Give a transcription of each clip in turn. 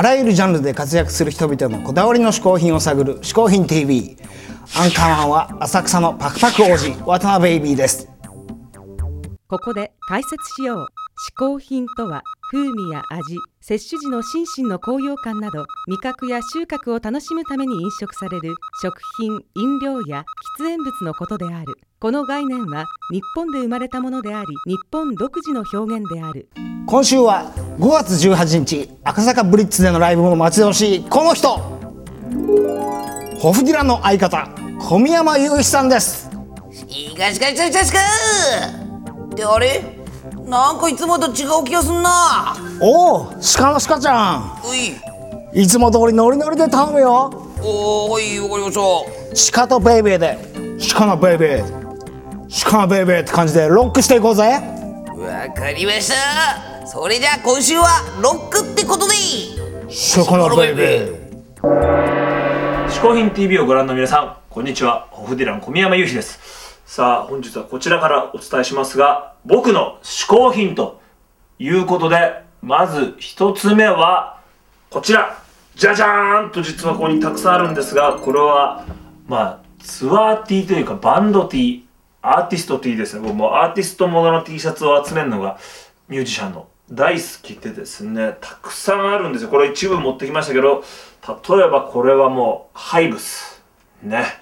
あらゆるジャンルで活躍する人々のこだわりの嗜好品を探る「嗜好品 TV」アンカーマンは浅草のパクパク王子渡辺ベイビーです。ここで解説しよう。嗜好品とは風味や味。摂取時の心身の高揚感など味覚や収穫を楽しむために飲食される食品飲料や喫煙物のことである。この概念は日本で生まれたものであり日本独自の表現である。今週は5月18日赤坂ブリッツでのライブも待ち遠しいこの人。ホフディランの相方小宮山雄飛さんです。いかしかしかしかしか。ってあれ？なんかいつもと違う気がすんな。おお鹿の鹿ちゃん。うい。いつも通りノリノリで頼むよ。おーいわかりました。鹿とベイベーで。鹿のベイベー。鹿のベイベーって感じでロックしていこうぜ。わかりました。それじゃあ今週はロックってことで鹿のベイベー。嗜好品 TV をご覧の皆さん、こんにちは。ホフディラン小宮山雄飛です。さあ、本日はこちらからお伝えしますが、僕の嗜好品ということで、まず一つ目は、こちら。じゃじゃーんと実はここにたくさんあるんですが、これは、まあ、ツアー T というかバンド T、アーティスト T ですね。僕もアーティストものの T シャツを集めるのがミュージシャンの大好きでですね、たくさんあるんですよ。これ一部持ってきましたけど、例えばこれはもう、ハイブス。ね。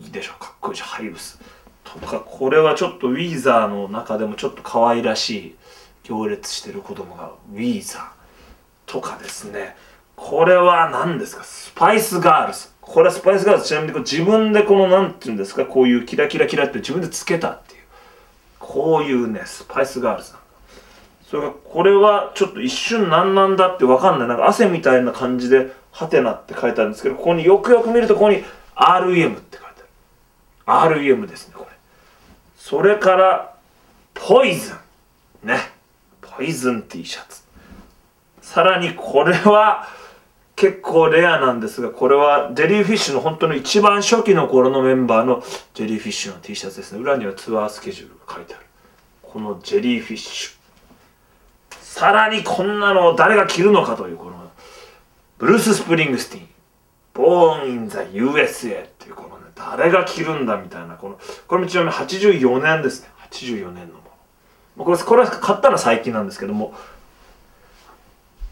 いいでしょう。かっこいいでしょ。ハイブス。とか、これはちょっとウィーザーの中でもちょっと可愛らしい行列してる子供がウィーザー。とかですね。これは何ですか？スパイスガールズ。これはスパイスガールズ。ちなみにこ自分でこの、なんていうんですか？こういうキラキラキラって自分でつけたっていう。こういうね、スパイスガールズなんそれからこれはちょっと一瞬何なんだってわかんない。なんか汗みたいな感じで、ハテナって書いてあるんですけど、ここによくよく見るとここに REM って書いてある。REM ですね、これ。それから、ポイズン。ね。ポイズン T シャツ。さらにこれは結構レアなんですが、これはジェリーフィッシュの本当の一番初期の頃のメンバーのジェリーフィッシュの T シャツですね。裏にはツアースケジュールが書いてある。このジェリーフィッシュ。さらにこんなのを誰が着るのかというこのブルース・スプリングスティン「 Born in the USA」っていうこの誰が着るんだみたいな。このこれもちなみに84年ですね。84年のもの。これこれ買ったのは最近なんですけども。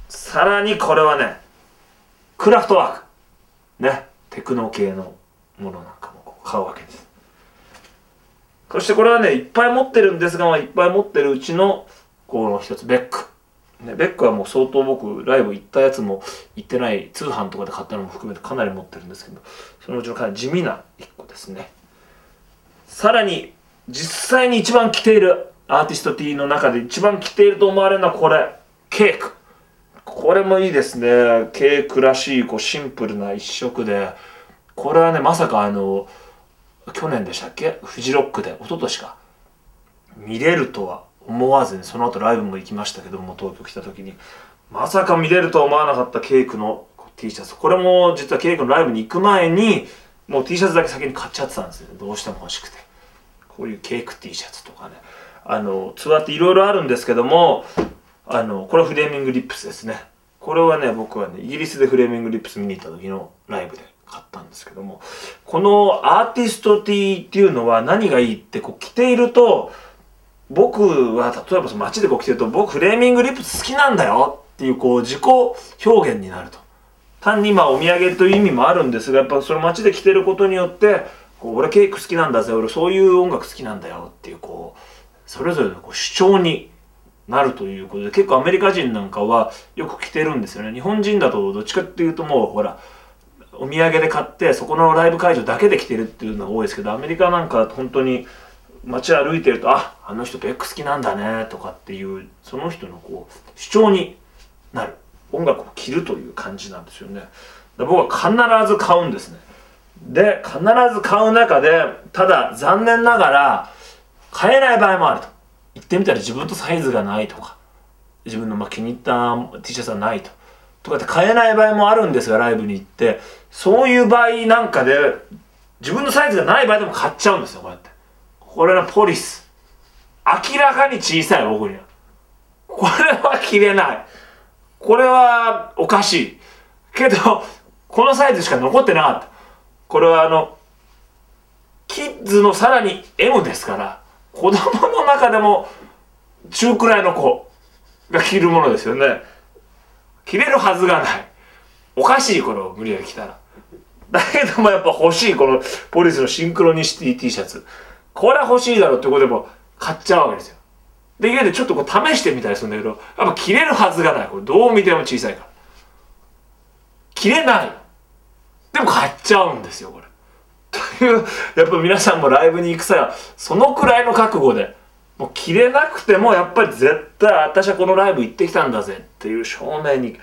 さらにこれはねクラフトワーク。ね。テクノ系のものなんかも買うわけです。そしてこれはねいっぱい持ってるんですが、ま、いっぱい持ってるうちのこの一つベック。ね、ベックはもう相当僕ライブ行ったやつも行ってない通販とかで買ったのも含めてかなり持ってるんですけどそのうちのかなり地味な一個ですね。さらに実際に一番着ているアーティスト T の中で一番着ていると思われるのはこれケーク。これもいいですね。ケークらしいこうシンプルな一色で。これはねまさかあの去年でしたっけ？フジロックで一昨年か。見れるとは思わずにその後ライブも行きましたけども東京来た時にまさか見れるとは思わなかったケイクの T シャツ。これも実はケイクのライブに行く前にもう T シャツだけ先に買っちゃってたんですよどうしても欲しくて。こういうケイク T シャツとかね。あのツアーっていろいろあるんですけどもあのこれはフレーミングリップスですね。これはね僕はねイギリスでフレーミングリップス見に行った時のライブで買ったんですけどもこのアーティスト T っていうのは何がいいってこう着ていると僕は例えばその街でこう着てると僕フレーミングリップス好きなんだよっていうこう自己表現になると。単にまあお土産という意味もあるんですがやっぱその街で着てることによってこう俺ケーク好きなんだぜ俺そういう音楽好きなんだよっていうこうそれぞれのこう主張になるということで結構アメリカ人なんかはよく着てるんですよね。日本人だとどっちかっていうともうほらお土産で買ってそこのライブ会場だけで着てるっていうのが多いですけどアメリカなんか本当に街歩いてるとああの人ベック好きなんだねとかっていうその人のこう主張になる。音楽を聴るという感じなんですよね。僕は必ず買うんですね。で必ず買う中でただ残念ながら買えない場合もあると。言ってみたら自分とサイズがないとか自分のま気に入った T シャツがないと。とかって買えない場合もあるんですがライブに行って。そういう場合なんかで自分のサイズがない場合でも買っちゃうんですよこうやって。これのポリス。明らかに小さい僕には。これは着れない。これはおかしいけどこのサイズしか残ってなかったこれはあのキッズのさらに M ですから子供の中でも中くらいの子が着るものですよね着れるはずがないおかしいこれを無理やり着たらだけどもやっぱ欲しいこのポリスのシンクロニシティ T シャツこれは欲しいだろうってことでも買っちゃうわけですよ。で家でちょっとこう試してみたりするんだけどやっぱ着れるはずがない。これどう見ても小さいから。着れない。でも買っちゃうんですよこれ。というやっぱ皆さんもライブに行く際はそのくらいの覚悟でもう着れなくてもやっぱり絶対私はこのライブ行ってきたんだぜっていう証明に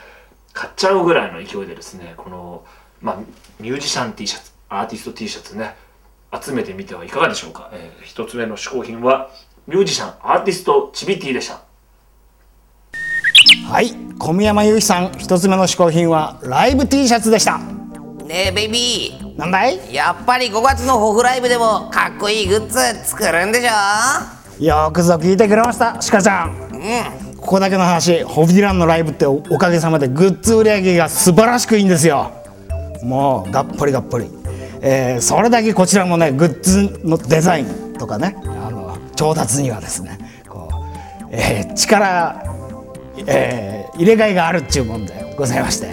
買っちゃうぐらいの勢いでですねこの、まあ、ミュージシャン T シャツアーティスト T シャツね集めてみてはいかがでしょうか、えー一つ目の嗜好品はミュージシャンアーティストチビティでした。はい小宮山由紀さん一つ目の嗜好品はライブ T シャツでした。ねえベイビー。なんだい？やっぱり5月のホフライブでもかっこいいグッズ作るんでしょ？よくぞ聞いてくれましたシカちゃん。うん。ここだけの話ホフディランのライブっておおかげさまでグッズ売り上げが素晴らしくいいんですよ。もうがっぽりがっぽり、えーそれだけこちらもねグッズのデザインとかねあの調達にはですねこう、えー力、えー入れ替えがあるっちゅうもんでございまして、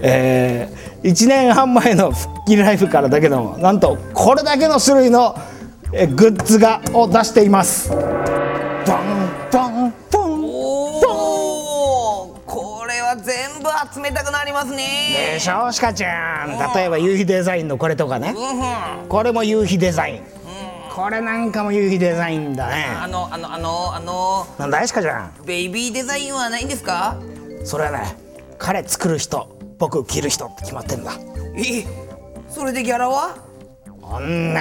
え1年半前の復帰ライブからだけどもなんとこれだけの種類の、グッズがを出しています。なりますね。でしょシカちゃん。例えば夕日デザインのこれとかね。これも夕日デザイン。これなんかも夕日デザインだね。あのあのあのあの。なんだいシカちゃん？ベイビーデザインはないんですか？それはね彼作る人僕着る人って決まってんだ。えそれでギャラは？同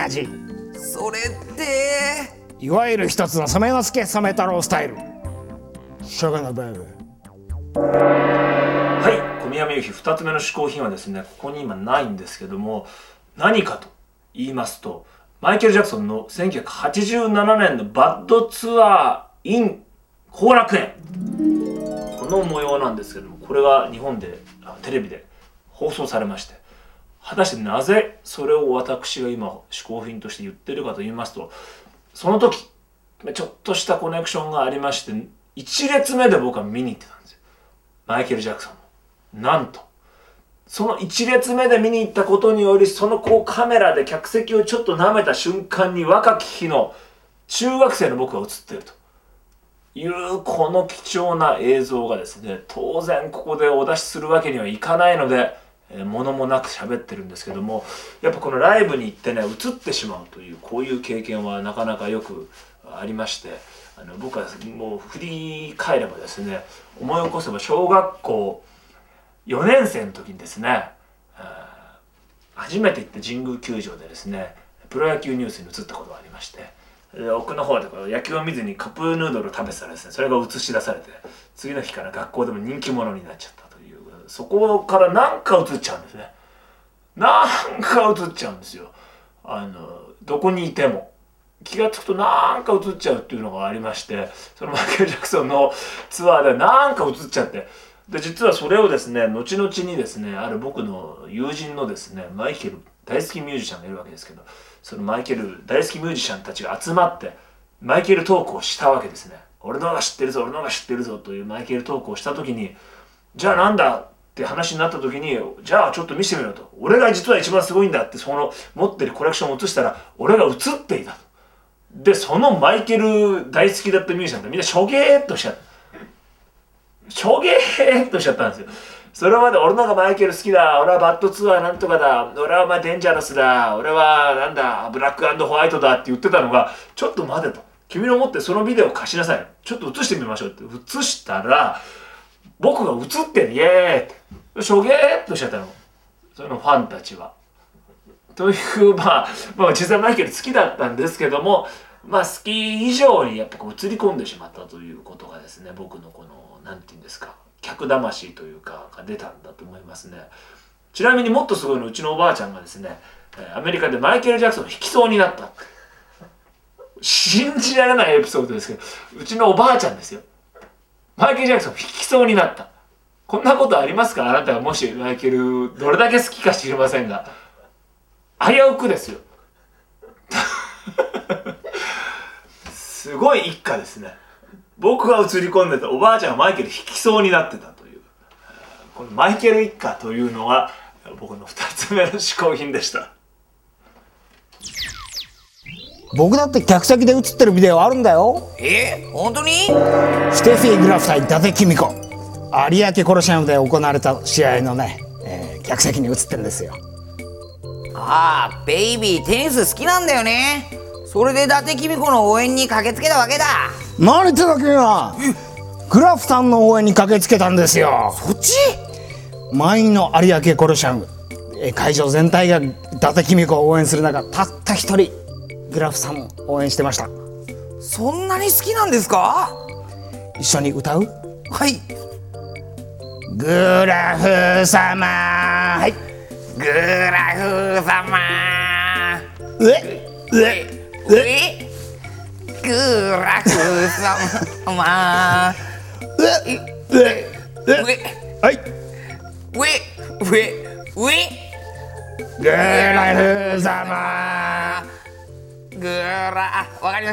じ。それって。いわゆる一つの染之助染太郎スタイル。ショガのベイビーはい小宮由紀2つ目の嗜好品はですねここに今ないんですけども何かと言いますとマイケル・ジャクソンの1987年のバッドツアー in 後楽園。この模様なんですけどもこれが日本でテレビで放送されまして果たしてなぜそれを私が今嗜好品として言ってるかと言いますとその時ちょっとしたコネクションがありまして1列目で僕は見に行ってたんですよ。マイケル・ジャクソンなんと。その1列目で見に行ったことによりそのこうカメラで客席をちょっと舐めた瞬間に若き日の中学生の僕が映ってると。いうこの貴重な映像がですね当然ここでお出しするわけにはいかないので、えー物もなく喋ってるんですけどもやっぱこのライブに行ってね映ってしまうというこういう経験はなかなかよくありましてあの僕はもう振り返ればですね思い起こせば小学校4年生の時にですね初めて行った神宮球場でですねプロ野球ニュースに移ったことがありまして奥の方でこう野球を見ずにカップヌードルを食べてたらですねそれが映し出されて次の日から学校でも人気者になっちゃったというそこからなんか映っちゃうんですね。なんか映っちゃうんですよ。あのどこにいても。気が付くとなんか映っちゃうっていうのがありましてそのマイケル・ジャクソンのツアーでなんか映っちゃってで実はそれをですね後々にですねある僕の友人のですねマイケル大好きミュージシャンがいるわけですけどそのマイケル大好きミュージシャンたちが集まってマイケルトークをしたわけですね。俺の方が知ってるぞ俺の方が知ってるぞというマイケルトークをした時にじゃあなんだって話になった時にじゃあちょっと見せてみろと。俺が実は一番すごいんだってその持ってるコレクションを映したら俺が映っていたと。でそのマイケル大好きだったミュージシャンってみんなしょげーっとしちゃったしょげーっとしちゃったんですよ。それまで俺のがマイケル好きだ。俺はバッドツアーなんとかだ。俺はお前デンジャラスだ。俺はなんだブラックホワイトだって言ってたのがちょっと待てと。君の持ってそのビデオ貸しなさい。ちょっと映してみましょうって。映したら僕が映ってるイエーってしょげーっとしちゃったの。そのファンたちは。という、まあ、まあ実際マイケル好きだったんですけどもまあ好き以上にやっぱ映り込んでしまったということがですね僕のこのなんて言うんですか客魂というかが出たんだと思いますね。ちなみにもっとすごいのうちのおばあちゃんがですねアメリカでマイケル・ジャクソンを弾きそうになった。信じられないエピソードですけどうちのおばあちゃんですよ。マイケル・ジャクソンを弾きそうになった。こんなことありますか？あなたがもしマイケルどれだけ好きか知りませんが。危うくですよ。すごい一家ですね。僕が映り込んでたおばあちゃんがマイケル引きそうになってたという。このマイケル一家というのが僕の2つ目の嗜好品でした。僕だって客席で映ってるビデオあるんだよ。え本当に？ステフィー・グラフ対伊達公子。有明コロシアムで行われた試合のね、えー客席に映ってるんですよ。ああベイビーテニス好きなんだよね。それで伊達公子の応援に駆けつけたわけだ何言ってたっけなグラフさんの応援に駆けつけたんですよ。そっち？満員の有明コロシアムえー会場全体が伊達公子を応援する中たった一人グラフさんを応援してました。そんなに好きなんですか？一緒に歌う？はい。グラフ様。はい。グラフ様。え？え？え？グラフ様え？え上はい上上上グラフ様グラあわかり